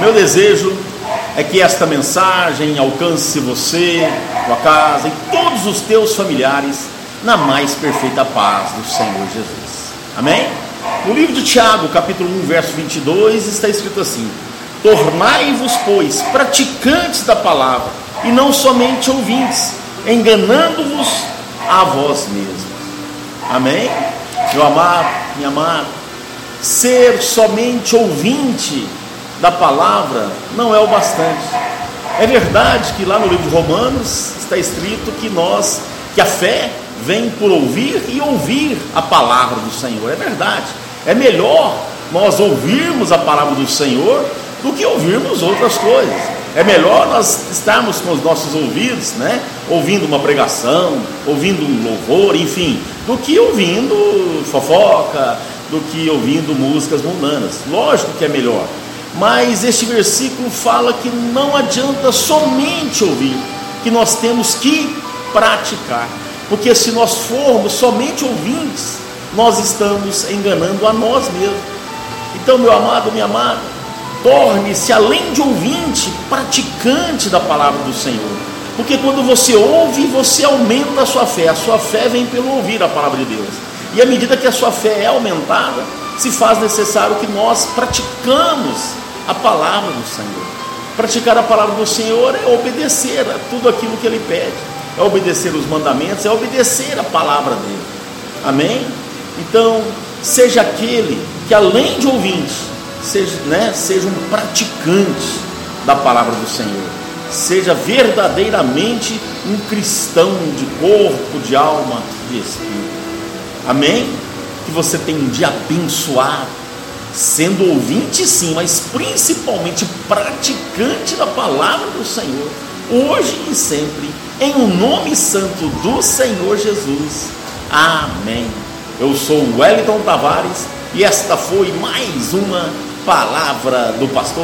meu desejo é que esta mensagem alcance você, tua casa e todos os teus familiares na mais perfeita paz do Senhor Jesus. Amém? No livro de Tiago, capítulo 1, verso 22, está escrito assim: Tornai-vos, pois, praticantes da palavra, e não somente ouvintes, enganando-vos a vós mesmos. Amém? Meu amado, minha amada, ser somente ouvinte da palavra não é o bastante. É verdade que lá no livro de Romanos está escrito que nós, que a fé vem por ouvir e ouvir a palavra do Senhor. É verdade. É melhor nós ouvirmos a palavra do Senhor do que ouvirmos outras coisas. É melhor nós estarmos com os nossos ouvidos, né? Ouvindo uma pregação, ouvindo um louvor, enfim, do que ouvindo fofoca, do que ouvindo músicas mundanas. Lógico que é melhor. Mas este versículo fala que não adianta somente ouvir, que nós temos que praticar. Porque se nós formos somente ouvintes, nós estamos enganando a nós mesmos. Então, meu amado, minha amada, torne-se, além de ouvinte, praticante da palavra do Senhor. Porque quando você ouve, você aumenta a sua fé. A sua fé vem pelo ouvir a palavra de Deus. E à medida que a sua fé é aumentada, se faz necessário que nós praticamos a palavra do Senhor. Praticar a palavra do Senhor é obedecer a tudo aquilo que Ele pede, é obedecer os mandamentos, é obedecer a palavra dele. Amém? Então, seja aquele que além de ouvinte, seja, né, seja um praticante da palavra do Senhor. Seja verdadeiramente um cristão de corpo, de alma e espírito. Amém? Que você tenha um dia abençoado, sendo ouvinte sim, mas principalmente praticante da palavra do Senhor, hoje e sempre, em o um nome santo do Senhor Jesus. Amém. Eu sou Wellington Tavares e esta foi mais uma palavra do pastor